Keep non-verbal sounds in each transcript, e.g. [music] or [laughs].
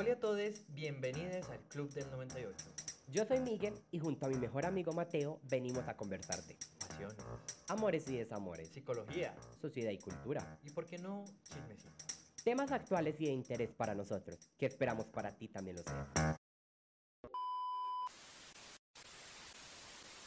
Hola a todos, bienvenidos al Club del 98. Yo soy Miguel y junto a mi mejor amigo Mateo venimos a conversar de Pasión, amores y desamores, psicología sociedad y cultura, y, por qué no, chismecito. temas actuales y de interés para nosotros, que esperamos para ti también lo sea.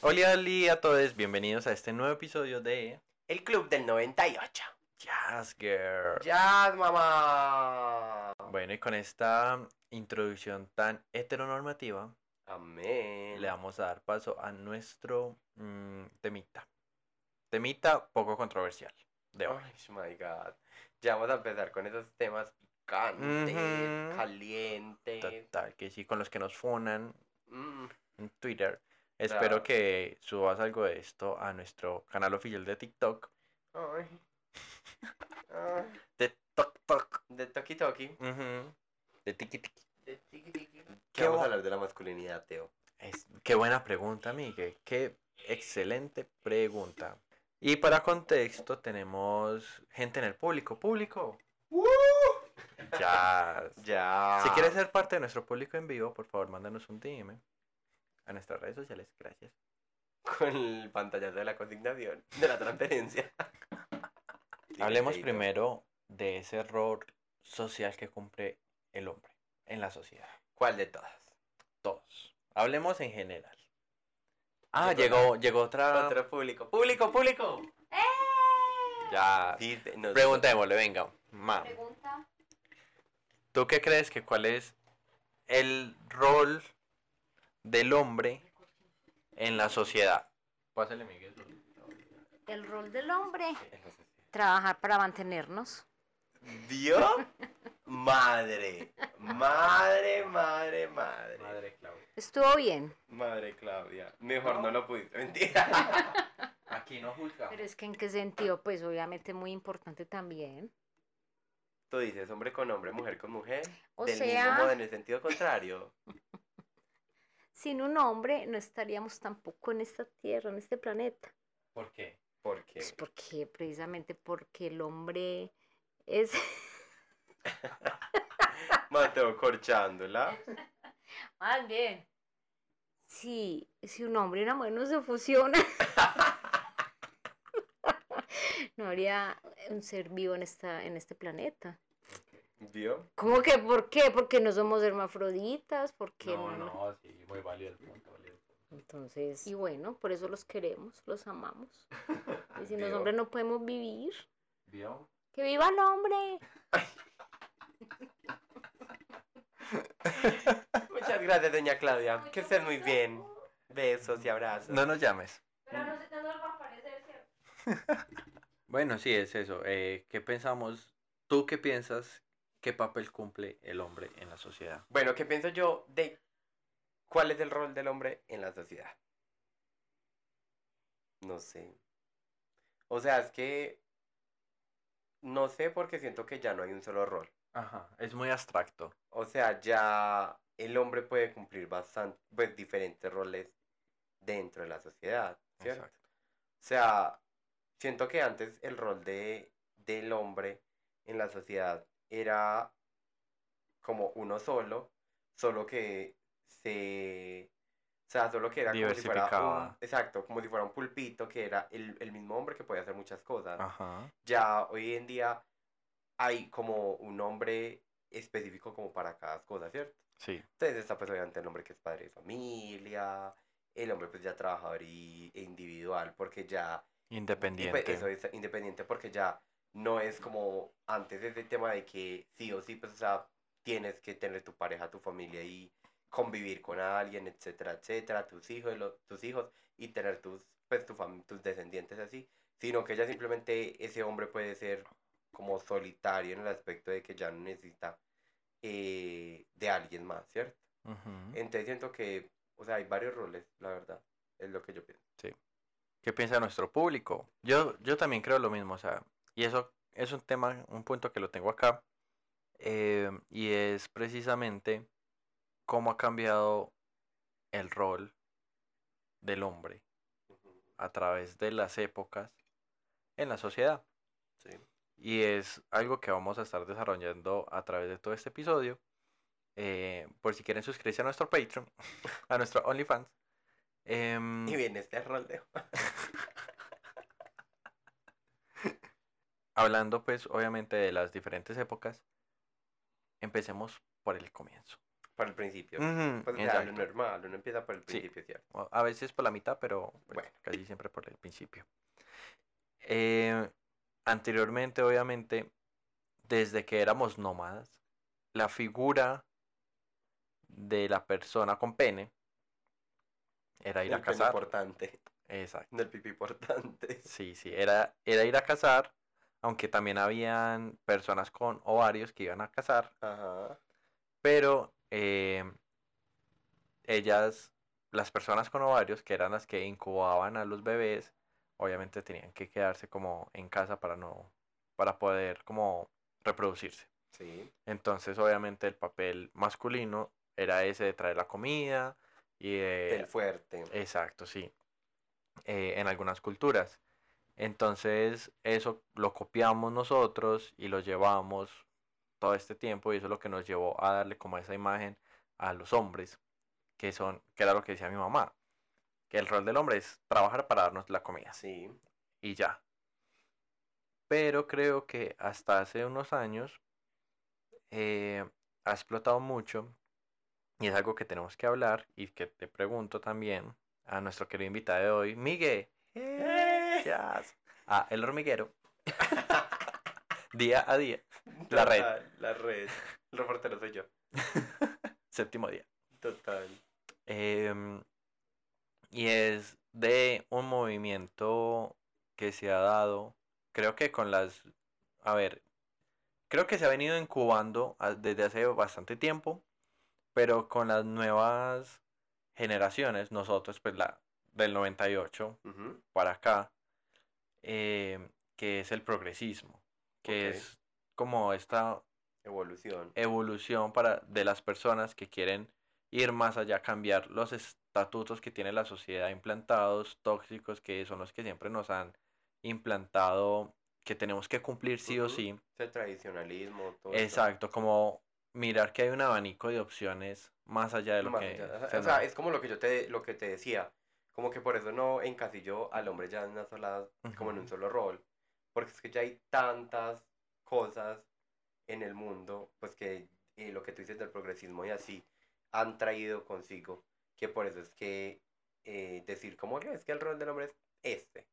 Hola, hola a todos, bienvenidos a este nuevo episodio de El Club del 98. Jazz Girl. ¡Ya, mamá! Bueno, y con esta introducción tan heteronormativa, Amén. le vamos a dar paso a nuestro mm, temita. Temita poco controversial de hoy. Ay, my God. Ya vamos a empezar con esos temas picantes, Ujú. calientes. Total, que sí, con los que nos funan Mm, en Twitter. Espero que subas algo de esto a nuestro canal oficial de TikTok. Ay. [laughs] Ay. De TikTok. De Toki Toki. De tiki tiki. De Tiki Tiki. Qué ¿Qué vamos a hablar de la masculinidad, Teo? Es- qué buena pregunta, Miguel. Qué excelente pregunta. Y para contexto tenemos gente en el público. Público. Ya. [laughs] Ya. Si quieres ser parte de nuestro público en vivo, por favor, mándanos un DM a nuestras redes sociales. Gracias. Con el pantallazo de la consignación, de la transferencia. [laughs] Hablemos primero de ese rol social que cumple el hombre en la sociedad. ¿Cuál de todas? Todos. Hablemos en general. Ah, Llegó llegó, llegó otra. Otro público. ¡Público, público! Ya. Sí, te- nos- Preguntémosle, venga. Ma. Pregunta. ¿Tú qué crees que cuál es el rol del hombre en la sociedad? Pásale, Miguel. El rol del hombre. Trabajar para mantenernos. ¿Vio? Madre. Madre, madre, madre. Madre Claudia. Estuvo bien. Madre Claudia. Mejor no, lo pudiste. Mentira. [laughs] Aquí no juzgamos. Pero es que en qué sentido, pues obviamente muy importante también. Tú dices hombre con hombre, mujer con mujer. O del sea- mismo modo en el sentido contrario. [laughs] Sin un hombre no estaríamos tampoco en esta tierra, en este planeta. ¿Por qué? Porque Pues porque precisamente porque el hombre es [laughs] Mateo corchándola. más bien. Si, si un hombre y una mujer no se fusionan, [laughs] no habría un ser vivo en esta, en este planeta. ¿Vio? ¿Cómo que por qué? Porque no somos hermafroditas, porque No, no, sí, muy válido el punto. válido el punto. Entonces, y bueno, por eso los queremos, los amamos. [laughs] Y sin los hombres no podemos vivir. ¿Vio? ¡Que viva el hombre! Muchas gracias, doña Claudia. Que estés muy bien. Besos y abrazos. No nos llames. Pero no se te va a aparecer, ¿cierto? [laughs] Bueno, sí, es eso. Eh, ¿Qué pensamos? ¿Tú qué piensas? ¿Qué papel cumple el hombre en la sociedad? Bueno, ¿qué pienso yo de cuál es el rol del hombre en la sociedad? No sé. O sea, es que no sé porque siento que ya no hay un solo rol. Ajá, es muy abstracto. O sea, ya el hombre puede cumplir bastante, pues, diferentes roles dentro de la sociedad, ¿cierto? Exacto. O sea, siento que antes el rol de, del hombre en la sociedad era como uno solo, solo que se... O sea, solo que era como si fuera un... Exacto, como si fuera un pulpito que era el, el mismo hombre que podía hacer muchas cosas. Ajá. Ya hoy en día hay como un hombre específico como para cada cosa, ¿cierto? Sí. Entonces está pues obviamente el hombre que es padre de familia, el hombre pues ya trabajador y, e individual porque ya... pues, Independiente. eso es independiente porque ya no es como antes ese tema de que sí o sí pues o sea tienes que tener tu pareja, tu familia y convivir con alguien, etcétera, etcétera, tus hijos, lo- tus hijos y tener tus pues tu tus descendientes así, sino que ya simplemente ese hombre puede ser como solitario en el aspecto de que ya no necesita eh, de alguien más, ¿cierto? Entonces siento que, o sea, hay varios roles, la verdad, es lo que yo pienso. ¿Qué piensa nuestro público? Yo, yo también creo lo mismo, o sea, y eso es un tema, un punto que lo tengo acá, eh, y es precisamente cómo ha cambiado el rol del hombre a través de las épocas en la sociedad. Sí. Y es algo que vamos a estar desarrollando a través de todo este episodio. eh, por si quieren suscribirse a nuestro Patreon, [laughs] a nuestro OnlyFans. Em, Y viene este rol de... [laughs] hablando pues obviamente de las diferentes épocas, empecemos por el comienzo. Por el principio. Ujú, Pues o sea, lo normal, uno empieza por el Sí. principio, ¿cierto? A veces por la mitad, pero pues, Bueno. casi siempre por el principio. Eh, anteriormente, obviamente, desde que éramos nómadas, la figura de la persona con pene era ir el a pene cazar. importante. Exacto. Del pipí importante. Sí, sí, era, era ir a cazar, aunque también habían personas con ovarios que iban a cazar, Ajá. pero eh, ellas, las personas con ovarios, que eran las que incubaban a los bebés, obviamente tenían que quedarse como en casa para no, para poder como reproducirse. Sí. Entonces, obviamente, el papel masculino era ese de traer la comida y de Del fuerte. Exacto, sí. Eh, en algunas culturas. Entonces, eso lo copiamos nosotros y lo llevamos todo este tiempo y eso es lo que nos llevó a darle como esa imagen a los hombres, que son, que era lo que decía mi mamá, que el rol del hombre es trabajar para darnos la comida Sí. y ya. Pero creo que hasta hace unos años eh, ha explotado mucho y es algo que tenemos que hablar y que te pregunto también a nuestro querido invitado de hoy, Miguel. ¡Eh! Yes. Ah, el hormiguero. Día a día. La red. La red. El reportero soy yo. [laughs] Séptimo día. Total. Em, y es de un movimiento que se ha dado, creo que con las, a ver, creo que se ha venido incubando desde hace bastante tiempo, pero con las nuevas generaciones, nosotros pues la del 98 Ujú. para acá, em, que es el progresismo, que es como esta Evolución. evolución para de las personas que quieren ir más allá, cambiar los estatutos que tiene la sociedad implantados, tóxicos, que son los que siempre nos han implantado, que tenemos que cumplir sí o sí. Ese tradicionalismo. Todo. Exacto, como mirar que hay un abanico de opciones más allá de lo Más que allá, se O sea, nos- es como lo que yo te, lo que te decía. Como que por eso no encasilló al hombre ya en una sola, como en un solo rol. Porque es que ya hay tantas cosas en el mundo, pues que eh, lo que tú dices del progresismo y así han traído consigo, que por eso es que eh, decir como que es que el rol del hombre es este.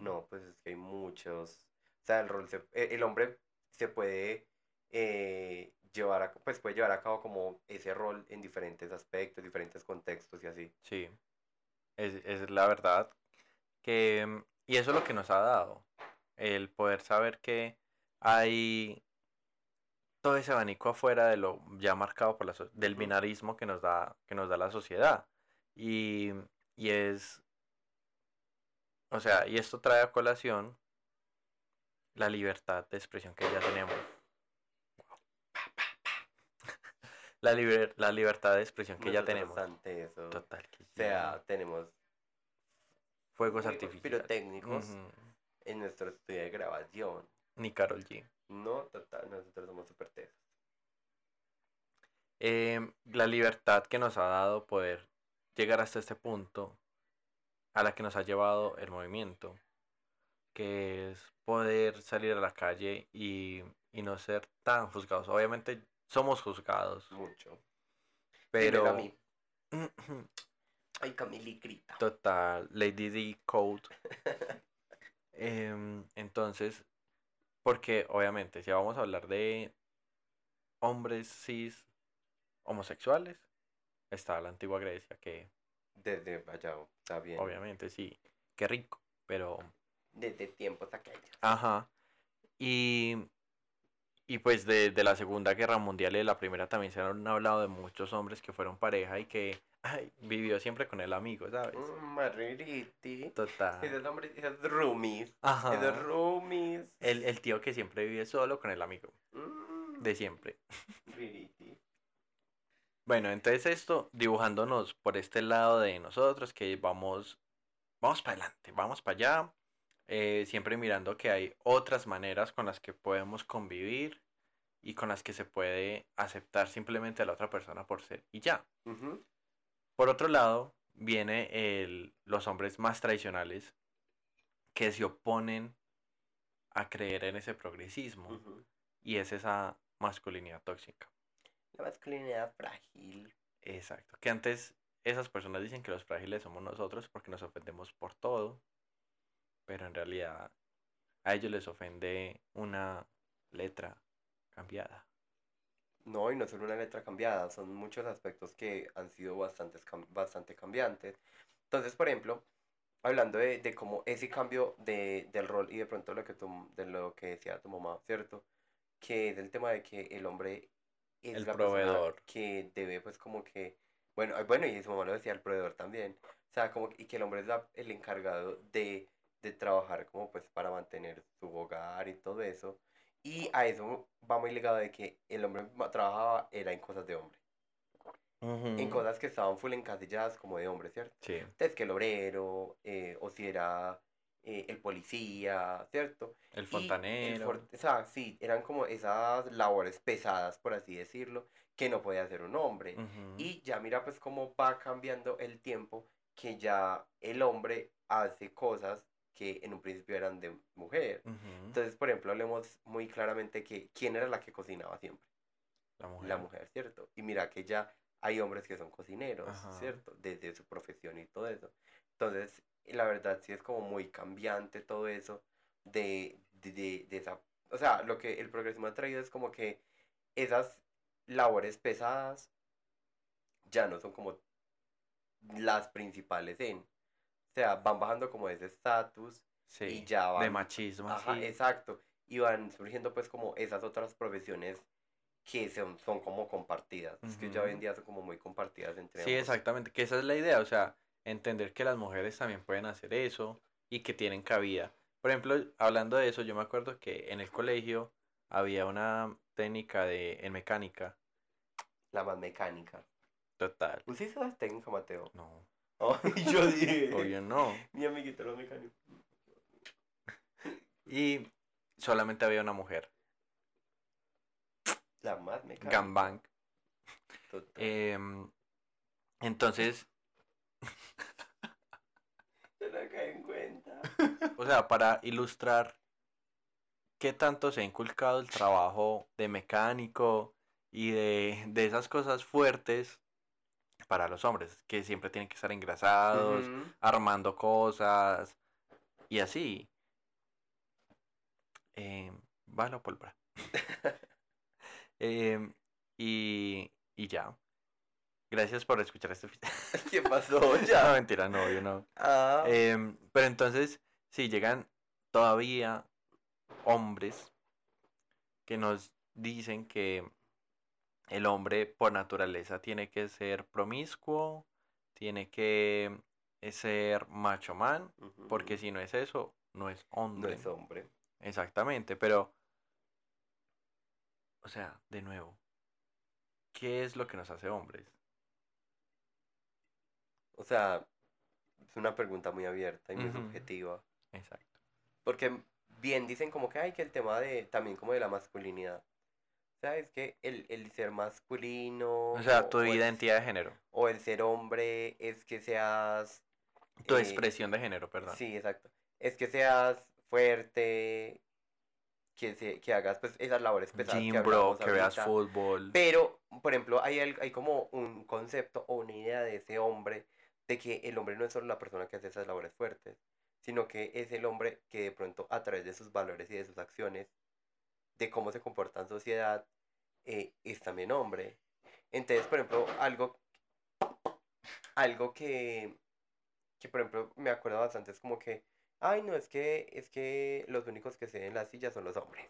No, pues es que hay muchos. O sea, el rol se- eh, el hombre se puede eh, llevar a, pues puede llevar a cabo como ese rol en diferentes aspectos, diferentes contextos y así. Sí, es, es la verdad. Que, y eso es lo que nos ha dado, el poder saber que hay todo ese abanico afuera de lo ya marcado por la so- del binarismo que nos da, que nos da la sociedad. Y, y es, o sea, y esto trae a colación la libertad de expresión que ya tenemos. [laughs] La, liber- la libertad de expresión que ya tenemos. ante eso. O Total. que sí. sea, tenemos Fuegos artificiales. pirotécnicos Ujú. En nuestro estudio de grabación. Ni Carol G. No, total, nosotros somos súper tesos. Em, la libertad que nos ha dado poder llegar hasta este punto, a la que nos ha llevado el movimiento, que es poder salir a la calle y, y no ser tan juzgados. Obviamente somos juzgados, Mucho. pero... A mí. [clears throat] Ay, Camilicrita. Total, Lady D Code. [laughs] Em, entonces, porque obviamente si vamos a hablar de hombres cis homosexuales, está la antigua Grecia, que Desde allá, está bien. obviamente sí, qué rico, pero Desde tiempos aquellos. ajá. Y, y pues de, de la Segunda Guerra Mundial y de la Primera también se han hablado de muchos hombres que fueron pareja y que ay, vivió siempre con el amigo, ¿sabes? Mm, Maririti. Total. Esos hombres, esos roomies. Ajá. Esos roomies. El, el tío que siempre vive solo con el amigo, Mm, de siempre. [laughs] Ririti. Bueno, entonces esto dibujándonos por este lado de nosotros, que vamos, vamos para adelante, vamos para allá, eh, siempre mirando que hay otras maneras con las que podemos convivir y con las que se puede aceptar simplemente a la otra persona por ser y ya. Ujú. Por otro lado, viene el, los hombres más tradicionales que se oponen a creer en ese progresismo y es esa masculinidad tóxica. La masculinidad frágil. Exacto. Que antes esas personas dicen que los frágiles somos nosotros porque nos ofendemos por todo, pero en realidad a ellos les ofende una letra cambiada. No, y no solo una letra cambiada, son muchos aspectos que han sido bastantes bastante cambiantes. Entonces, por ejemplo, hablando de, de cómo ese cambio de, del rol y de pronto lo que tu- de lo que decía tu mamá, ¿cierto? Que es el tema de que el hombre es El la proveedor. que debe, pues, como que, bueno, bueno, y su mamá lo decía, el proveedor también. O sea, como, y que el hombre es la- el encargado de, de trabajar como, pues, para mantener su hogar y todo eso. Y a eso va muy ligado de que el hombre trabajaba era en cosas de hombre. En cosas que estaban full encasilladas como de hombre, ¿cierto? Sí. Entonces que el obrero, eh, o si era eh, el policía, ¿cierto? El fontanero. for- o sea, sí, eran como esas labores pesadas, por así decirlo, que no podía hacer un hombre. Ujú. Y ya mira pues cómo va cambiando el tiempo, que ya el hombre hace cosas que en un principio eran de mujer. Entonces, por ejemplo, hablemos muy claramente que quién era la que cocinaba siempre. La mujer. La mujer, ¿cierto? Y mira que ya hay hombres que son cocineros, Ajá. ¿cierto? Desde su profesión y todo eso. Entonces, la verdad sí es como muy cambiante todo eso de, de, de- de esa... O sea, lo que el progresismo ha traído es como que esas labores pesadas ya no son como las principales en... O sea, van bajando como ese estatus Sí. y ya De van machismo. Ajá, así. exacto. Y van surgiendo pues como esas otras profesiones que son, son como compartidas. Es que ya hoy en día son como muy compartidas entre Sí, ambos. exactamente, que esa es la idea, o sea, entender que las mujeres también pueden hacer eso y que tienen cabida. Por ejemplo, hablando de eso, yo me acuerdo que en el colegio había una técnica de en mecánica, La más mecánica. total. ¿Usted hizo esa técnica, Mateo? No, Ay, yo dije. obvio no. Mi amiguito los mecánicos. Y solamente había una mujer, La más mecánica. Gambang. Total. Em, entonces, cae en cuenta. o sea, para ilustrar qué tanto se ha inculcado el trabajo de mecánico y de, de esas cosas fuertes para los hombres, que siempre tienen que estar engrasados, armando cosas y así. Eh, va la pólvora. [laughs] Em, y, y ya. Gracias por escuchar este. [laughs] ¿Qué pasó [laughs] No, ya? mentira, no, yo no. Ah, Em, pero entonces, si llegan todavía hombres que nos dicen que el hombre por naturaleza tiene que ser promiscuo, tiene que ser macho man, porque si no es eso, no es no hombre. es hombre. Exactamente, pero, o sea, de nuevo, ¿qué es lo que nos hace hombres? O sea, es una pregunta muy abierta y muy subjetiva. Exacto. Porque bien dicen como que hay que el tema de también como de la masculinidad. ¿Sabes? Que el, el ser masculino. O sea, tu o el- identidad de género, o el ser hombre es que seas. tu eh, expresión de género, perdón. Sí, exacto. Es que seas fuerte, que, se- que hagas pues esas labores pesadas Gym, que bro, que veas fútbol. Pero, por ejemplo, hay, hay como un concepto o una idea de ese hombre, de que el hombre no es solo la persona que hace esas labores fuertes, sino que es el hombre que de pronto a través de sus valores y de sus acciones, de cómo se comporta en sociedad, eh, es también hombre. Entonces, por ejemplo, algo, algo que, que, por ejemplo, me acuerdo bastante es como que, ay, no, es que, es que los únicos que se ven en las sillas son los hombres.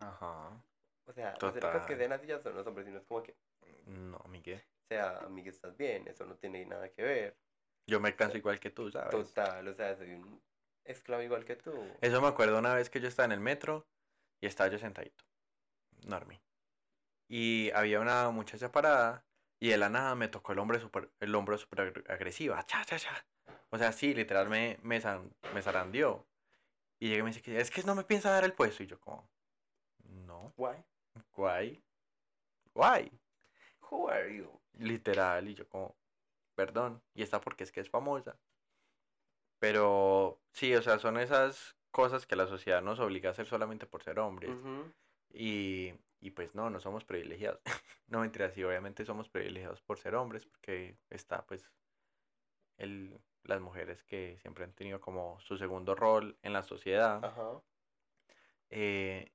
Ajá. O sea, los únicos que se ven en las sillas son los hombres, y no es como que, No, Miguel. o sea, amiga, estás bien, eso no tiene nada que ver. Yo me canso igual que tú, ¿sabes? Total, o sea, soy un esclavo igual que tú. Eso me acuerdo una vez que yo estaba en el metro y estaba yo sentadito. Normie. Y había una muchacha parada y de la nada me tocó el, hombre super, el hombro súper agre- agresiva. Cha, cha, cha. O sea, sí, literal me, me, zan- me zarandeó. Y llega y me dice es que no me piensa dar el puesto. Y yo como, no, Guay. Why? Why? Who are you? Literal, y yo como, perdón, y esta porque es que es famosa. Pero sí, o sea, son esas cosas que la sociedad nos obliga a hacer solamente por ser hombres. Ujú. Y, y pues no, no somos privilegiados. [laughs] no mentiras, sí, obviamente somos privilegiados por ser hombres, porque está pues el, las mujeres que siempre han tenido como su segundo rol en la sociedad. Ajá. Eh,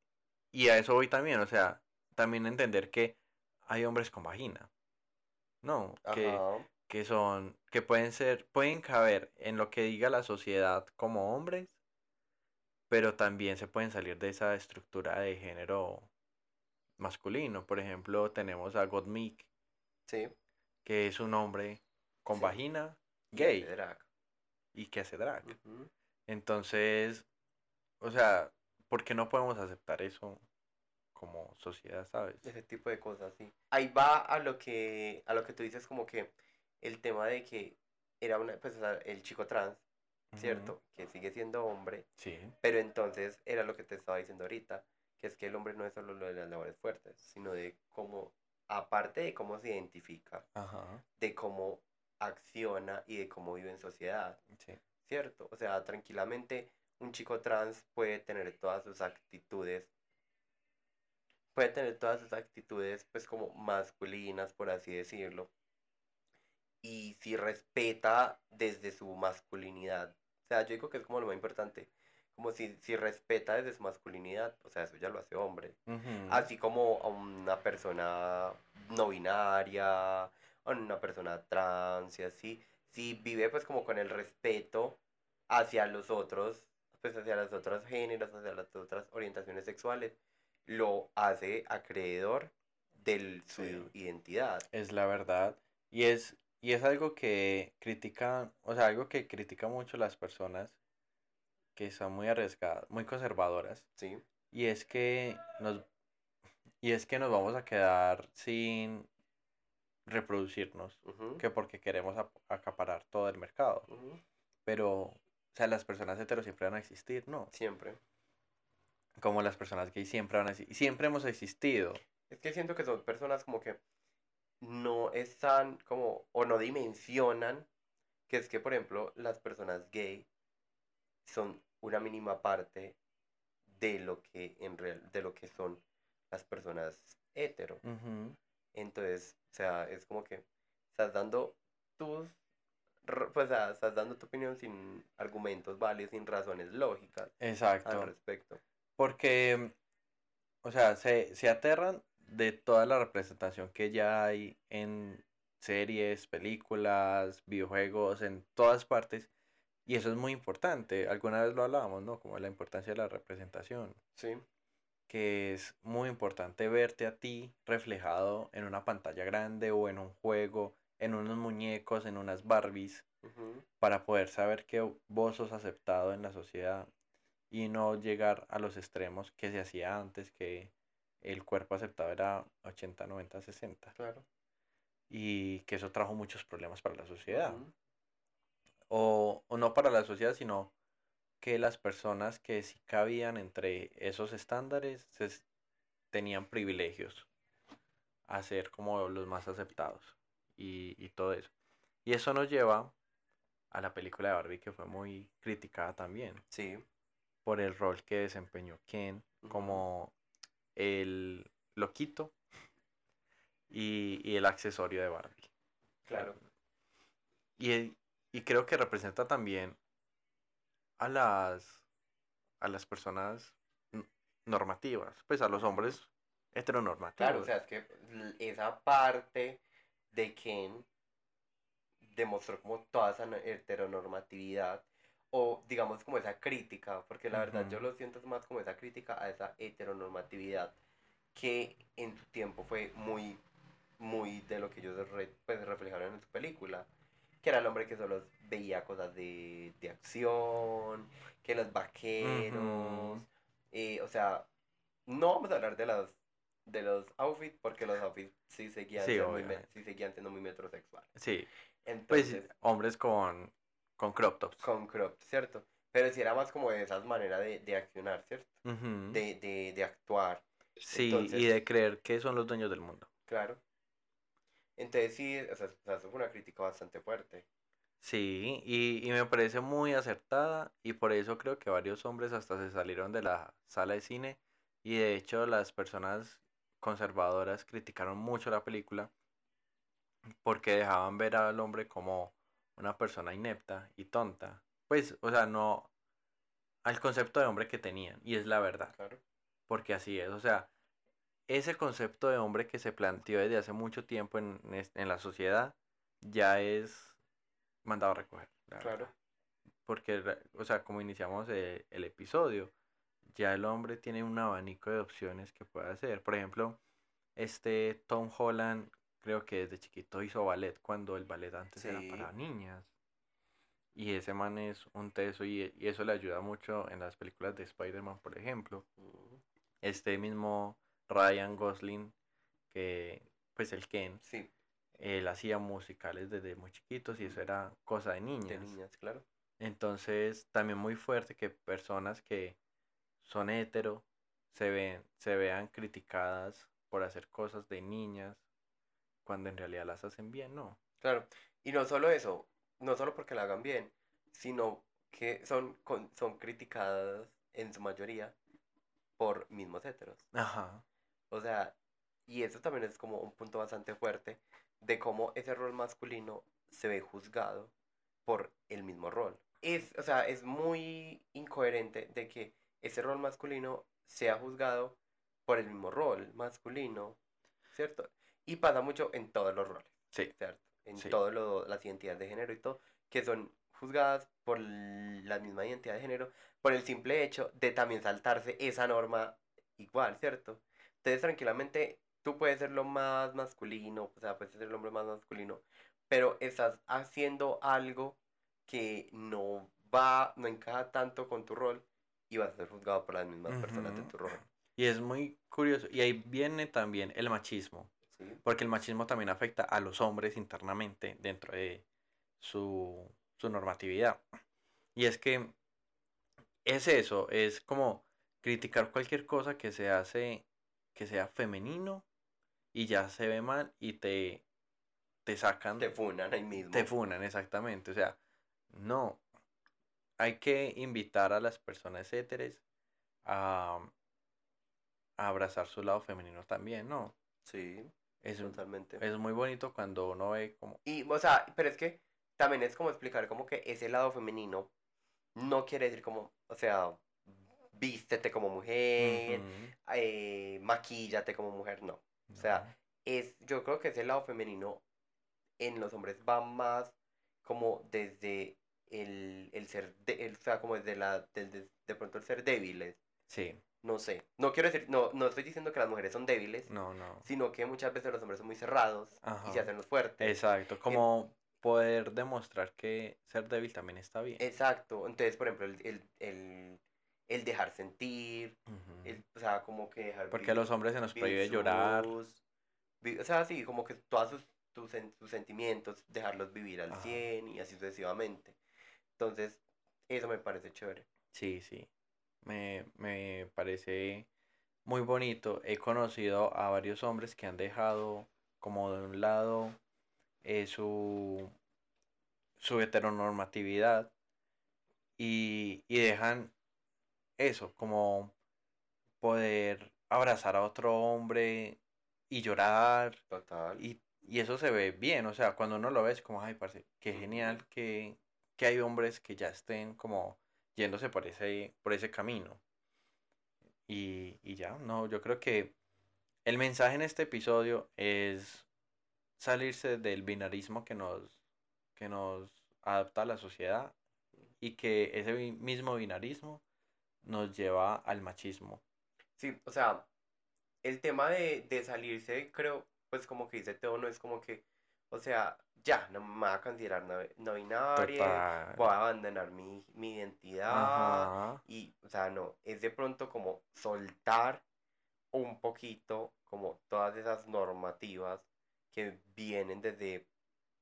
y a eso voy también, o sea, también entender que hay hombres con vagina. No, que, que son, que pueden ser, pueden caber en lo que diga la sociedad como hombres, pero también se pueden salir de esa estructura de género masculino. Por ejemplo, tenemos a Gottmik, Sí. que es un hombre con Sí. vagina gay y que hace drag. Entonces, o sea, ¿por qué no podemos aceptar eso como sociedad, sabes? Ese tipo de cosas, sí. Ahí va a lo que, a lo que tú dices como que el tema de que era una, pues, o sea, el chico trans, ¿cierto? Que sigue siendo hombre, Sí. pero entonces era lo que te estaba diciendo ahorita, que es que el hombre no es solo lo de las labores fuertes, sino de cómo, aparte de cómo se identifica, de cómo acciona y de cómo vive en sociedad, Sí. ¿cierto? O sea, tranquilamente un chico trans puede tener todas sus actitudes, puede tener todas sus actitudes pues como masculinas, por así decirlo, y si respeta desde su masculinidad, sea, yo digo que es como lo más importante, como si, si respeta desde su masculinidad, o sea, eso ya lo hace hombre, Ujú. así como a una persona no binaria, a una persona trans y así, si vive pues como con el respeto hacia los otros, pues hacia los otros géneros, hacia las otras orientaciones sexuales, lo hace acreedor de su Sí. identidad. Es la verdad. Y es, y es algo que critican, o sea, algo que critican mucho las personas que son muy arriesgadas, muy conservadoras. ¿Sí? Y es que nos, [laughs] y es que nos vamos a quedar sin reproducirnos, que porque queremos ap- acaparar todo el mercado. Pero, o sea, las personas heteros siempre van a existir, ¿no? Siempre. Como las personas gays siempre van a existir. Siempre hemos existido. Es que siento que son personas como que no están como, o no dimensionan, que es que, por ejemplo, las personas gay son una mínima parte de lo que en real, de lo que son las personas hetero. Entonces, o sea, es como que estás dando tus, pues, o sea, estás dando tu opinión sin argumentos válidos, sin razones lógicas al Exacto. respecto. Porque, o sea, se, se aterran de toda la representación que ya hay en series, películas, videojuegos, en todas partes. Y eso es muy importante. Alguna vez lo hablábamos, ¿no? Como la importancia de la representación. Sí, Que es muy importante verte a ti reflejado en una pantalla grande o en un juego, en unos muñecos, en unas Barbies, para poder saber que vos sos aceptado en la sociedad y no llegar a los extremos que se hacía antes, que el cuerpo aceptado era 80, 90, 60. claro. Y que eso trajo muchos problemas para la sociedad. O, o no para la sociedad, sino que las personas que sí cabían entre esos estándares se tenían privilegios a ser como los más aceptados y, y todo eso. Y eso nos lleva a la película de Barbie que fue muy criticada también Sí, por el rol que desempeñó Ken como el loquito y, y el accesorio de Barbie. claro. Y, y creo que representa también a las a las personas normativas, pues a los hombres heteronormativos. Claro, o sea, es que esa parte de Ken demostró como toda esa no- heteronormatividad o digamos como esa crítica, porque la verdad yo lo siento más como esa crítica a esa heteronormatividad que en su tiempo fue muy, muy de lo que ellos re- pues, reflejaron en su película, que era el hombre que solo veía cosas de, de acción, que los vaqueros, Ujú. eh, o sea, no vamos a hablar de los de los outfits porque los outfits sí seguían, Sí, siendo, muy, sí seguían siendo muy metrosexuales. Sí, pues Entonces, hombres con, con crop tops. con crop, ¿cierto? Pero sí era más como de esas maneras de, de accionar, ¿cierto? De, de, de actuar. Sí, Entonces- y de creer que son los dueños del mundo. Claro. Entonces sí, o sea, o sea, eso fue una crítica bastante fuerte. Sí, y, y me parece muy acertada y por eso creo que varios hombres hasta se salieron de la sala de cine y de hecho las personas conservadoras criticaron mucho la película porque dejaban ver al hombre como una persona inepta y tonta. Pues, o sea, no al concepto de hombre que tenían y es la verdad, Claro. porque así es, o sea, ese concepto de hombre que se planteó desde hace mucho tiempo en, en la sociedad ya es mandado a recoger. la Claro. verdad. Porque, o sea, como iniciamos eh, el episodio, ya el hombre tiene un abanico de opciones que puede hacer. Por ejemplo, este Tom Holland, creo que desde chiquito hizo ballet cuando el ballet antes era para niñas. Y ese man es un teso y, y eso le ayuda mucho en las películas de Spider-Man, por ejemplo. Este mismo Ryan Gosling, que pues el Ken, Sí, él hacía musicales desde muy chiquitos y eso era cosa de de niñas. niñas, claro. Entonces, también muy fuerte que personas que son hetero se ven, se vean criticadas por hacer cosas de niñas cuando en realidad las hacen bien, ¿no? Claro. Y no solo eso, no solo porque la hagan bien, sino que son, con- son criticadas en su mayoría por mismos heteros. Ajá. O sea, y eso también es como un punto bastante fuerte de cómo ese rol masculino se ve juzgado por el mismo rol. Es, o sea, es muy incoherente de que ese rol masculino sea juzgado por el mismo rol masculino, ¿cierto? Y pasa mucho en todos los roles, Sí. ¿cierto? En Sí. todas las identidades de género y todo, que son juzgadas por la misma identidad de género, por el simple hecho de también saltarse esa norma igual, ¿cierto? Entonces, tranquilamente, tú puedes ser lo más masculino, o sea, puedes ser el hombre más masculino, pero estás haciendo algo que no va, no encaja tanto con tu rol y vas a ser juzgado por las mismas personas de tu rol. Y es muy curioso. Y ahí viene también el machismo. ¿Sí? Porque el machismo también afecta a los hombres internamente dentro de su, su normatividad. Y es que es eso, es como criticar cualquier cosa que se hace, que sea femenino y ya se ve mal y te, te sacan, Te funan ahí mismo. te funan exactamente. O sea, no, hay que invitar a las personas héteres a, a abrazar su lado femenino también, ¿no? Sí, Es, totalmente. es muy bonito cuando uno ve como... Y, o sea, pero es que también es como explicar como que ese lado femenino no quiere decir como, o sea, vístete como mujer, eh, maquíllate como mujer, no. O sea, es, yo creo que ese lado femenino en los hombres va más como desde el, el ser, de, el- o sea, como desde la, desde de pronto el ser débiles, Sí, no sé. No quiero decir, no, no estoy diciendo que las mujeres son débiles, no, no. sino que muchas veces los hombres son muy cerrados y se hacen los fuertes. Exacto, como poder demostrar que ser débil también está bien. Exacto. Entonces, por ejemplo, el, el, el, el dejar sentir, el- o sea, como que dejar Porque a los hombres se nos prohíbe llorar. o sea, sí, como que todos sus, tus, sus sentimientos, dejarlos vivir al Ajá. 100 y así sucesivamente. Entonces, eso me parece chévere. Sí, sí. Me, me parece muy bonito. He conocido a varios hombres que han dejado como de un lado eh, su, su heteronormatividad y, y dejan eso, como poder abrazar a otro hombre y llorar Total. y, y eso se ve bien, o sea, cuando uno lo ve es como, ay, parce, qué genial que, que hay hombres que ya estén como yéndose por ese, por ese camino. Y, y ya, no, yo creo que el mensaje en este episodio es salirse del binarismo que nos, que nos adapta a la sociedad y que ese mismo binarismo nos lleva al machismo. Sí, o sea, el tema de, de salirse, creo, pues como que dice Teo, no es como que, o sea, ya, no me voy a considerar no, no binaria, Total. voy a abandonar mi, mi identidad. Ajá. Y, o sea, no, es de pronto como soltar un poquito como todas esas normativas que vienen desde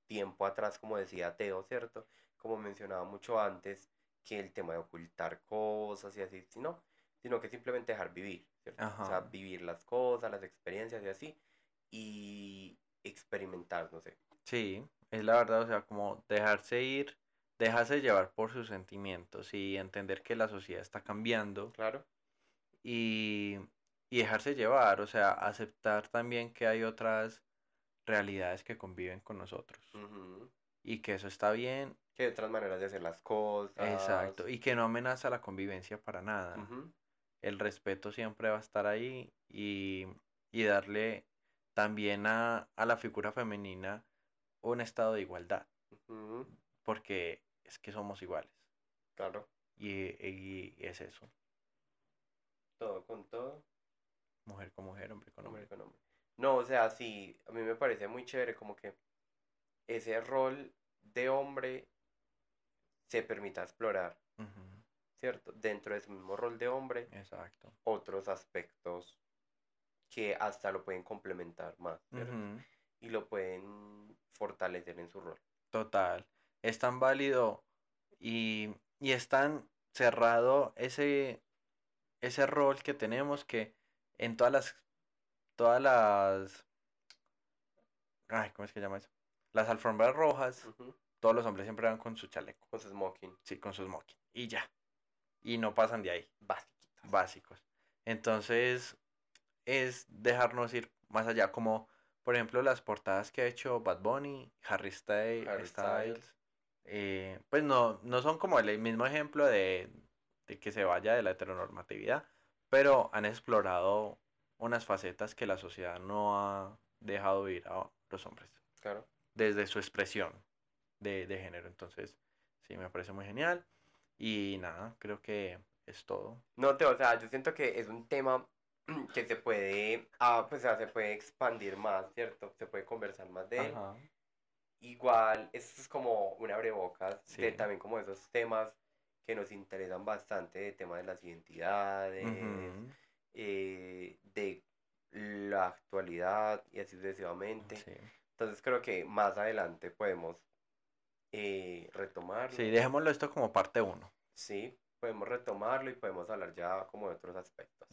tiempo atrás, como decía Teo, ¿cierto? Como mencionaba mucho antes, que el tema de ocultar cosas y así, sino sino que simplemente dejar vivir, ¿cierto? O sea, Ajá. vivir las cosas, las experiencias y así, y experimentar, no sé. Sí, es la verdad, o sea, como dejarse ir, dejarse llevar por sus sentimientos y entender que la sociedad está cambiando Claro. y, y dejarse llevar, o sea, aceptar también que hay otras realidades que conviven con nosotros y que eso está bien, Que hay otras maneras de hacer las cosas. exacto, y que no amenaza la convivencia para nada. El respeto siempre va a estar ahí y, y darle también a, a la figura femenina un estado de igualdad, porque es que somos iguales Claro. y, y es eso, Todo con todo. mujer con mujer, hombre con Hombre hombre. con hombre. No, o sea, sí, a mí me parece muy chévere como que ese rol de hombre se permita explorar, ¿cierto? Dentro de su mismo rol de hombre, Exacto. otros aspectos que hasta lo pueden complementar más. Ujú, Y lo pueden fortalecer en su rol. Total. Es tan válido y, y es tan cerrado ese, ese rol que tenemos que en todas las, todas las, ay, ¿cómo es que se llama eso? Las alfombras rojas, todos los hombres siempre van con su chaleco, Con su smoking. sí, con su smoking, y ya. Y no pasan de ahí, Basiquitas. básicos. Entonces, es dejarnos ir más allá, como por ejemplo las portadas que ha hecho Bad Bunny, Harry Styles, Harry Styles, eh, pues no, no son como el mismo ejemplo de, de que se vaya de la heteronormatividad, pero han explorado unas facetas que la sociedad no ha dejado ir a los hombres Claro. desde su expresión de, de género. Entonces, sí, me parece muy genial. Y nada, creo que es todo. No, te, o sea, yo siento que es un tema [clears throat] que se puede, ah, pues, o sea, se puede expandir más, ¿cierto? Se puede conversar más de él. Ajá. Igual, esto es como un abrebocas de Sí. también como esos temas que nos interesan bastante, de tema de las identidades, eh, de la actualidad y así sucesivamente. Sí. Entonces creo que más adelante podemos eh, retomarlo. Sí, dejémoslo esto como parte uno. Sí, podemos retomarlo y podemos hablar ya como de otros aspectos.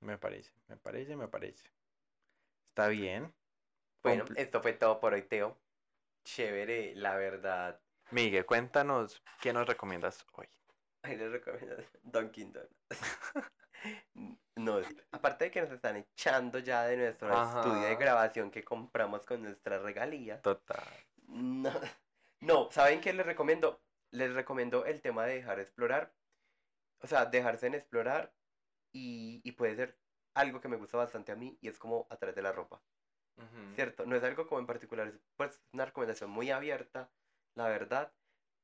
Me parece, me parece, me parece. Está bien. Bueno, Compl- esto fue todo por hoy, Teo. Chévere, la verdad. Miguel, cuéntanos, ¿qué nos recomiendas hoy? Ahí les recomiendo [laughs] Dunkin' Donuts. [laughs] No, aparte de que nos están echando ya de nuestro estudio de grabación que compramos con nuestra regalía. Total. [laughs] No, no, ¿saben qué les recomiendo? Les recomiendo el tema de dejar explorar. O sea, dejarse en explorar y, y puede ser algo que me gusta bastante a mí y es como a través de la ropa. ¿Cierto? No es algo como en particular, es pues una recomendación muy abierta, la verdad,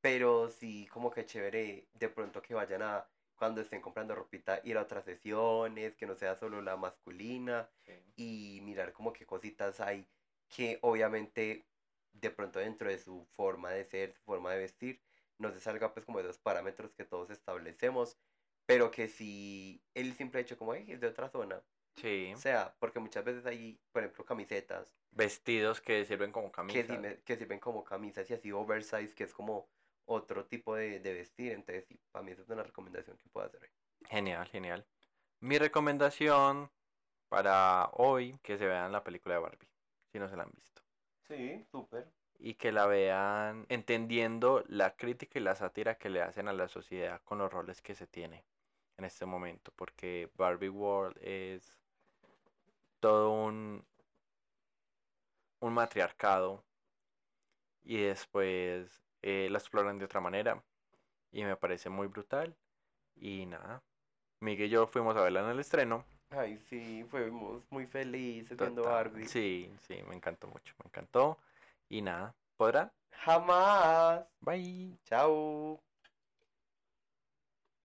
pero sí como que chévere de pronto que vayan a, cuando estén comprando ropita, ir a otras sesiones, que no sea solo la masculina y mirar como qué cositas hay que obviamente de pronto dentro de su forma de ser, su forma de vestir, no se salga pues como de los parámetros que todos establecemos, pero que si el simple hecho como "Ey, es de otra zona, Sí. o sea, porque muchas veces hay, por ejemplo, camisetas Vestidos que sirven como que, camisas. sirve- que sirven como camisas y así oversize, que es como otro tipo de, de vestir, entonces sí, para mí esa es una recomendación que puedo hacer. Genial, genial. Mi recomendación para hoy, que se vean la película de Barbie, si no se la han visto. Sí, súper. Y que la vean entendiendo la crítica y la sátira que le hacen a la sociedad con los roles que se tiene en este momento. Porque Barbie World es todo un, un matriarcado. Y después eh, la exploran de otra manera. Y me parece muy brutal. Y nada. Miguel y yo fuimos a verla en el estreno. Ay, sí, fuimos muy felices viendo. Barbie. Sí, sí, me encantó mucho. Me encantó. Y nada. ¿Podrán? Jamás. Bye. Chao.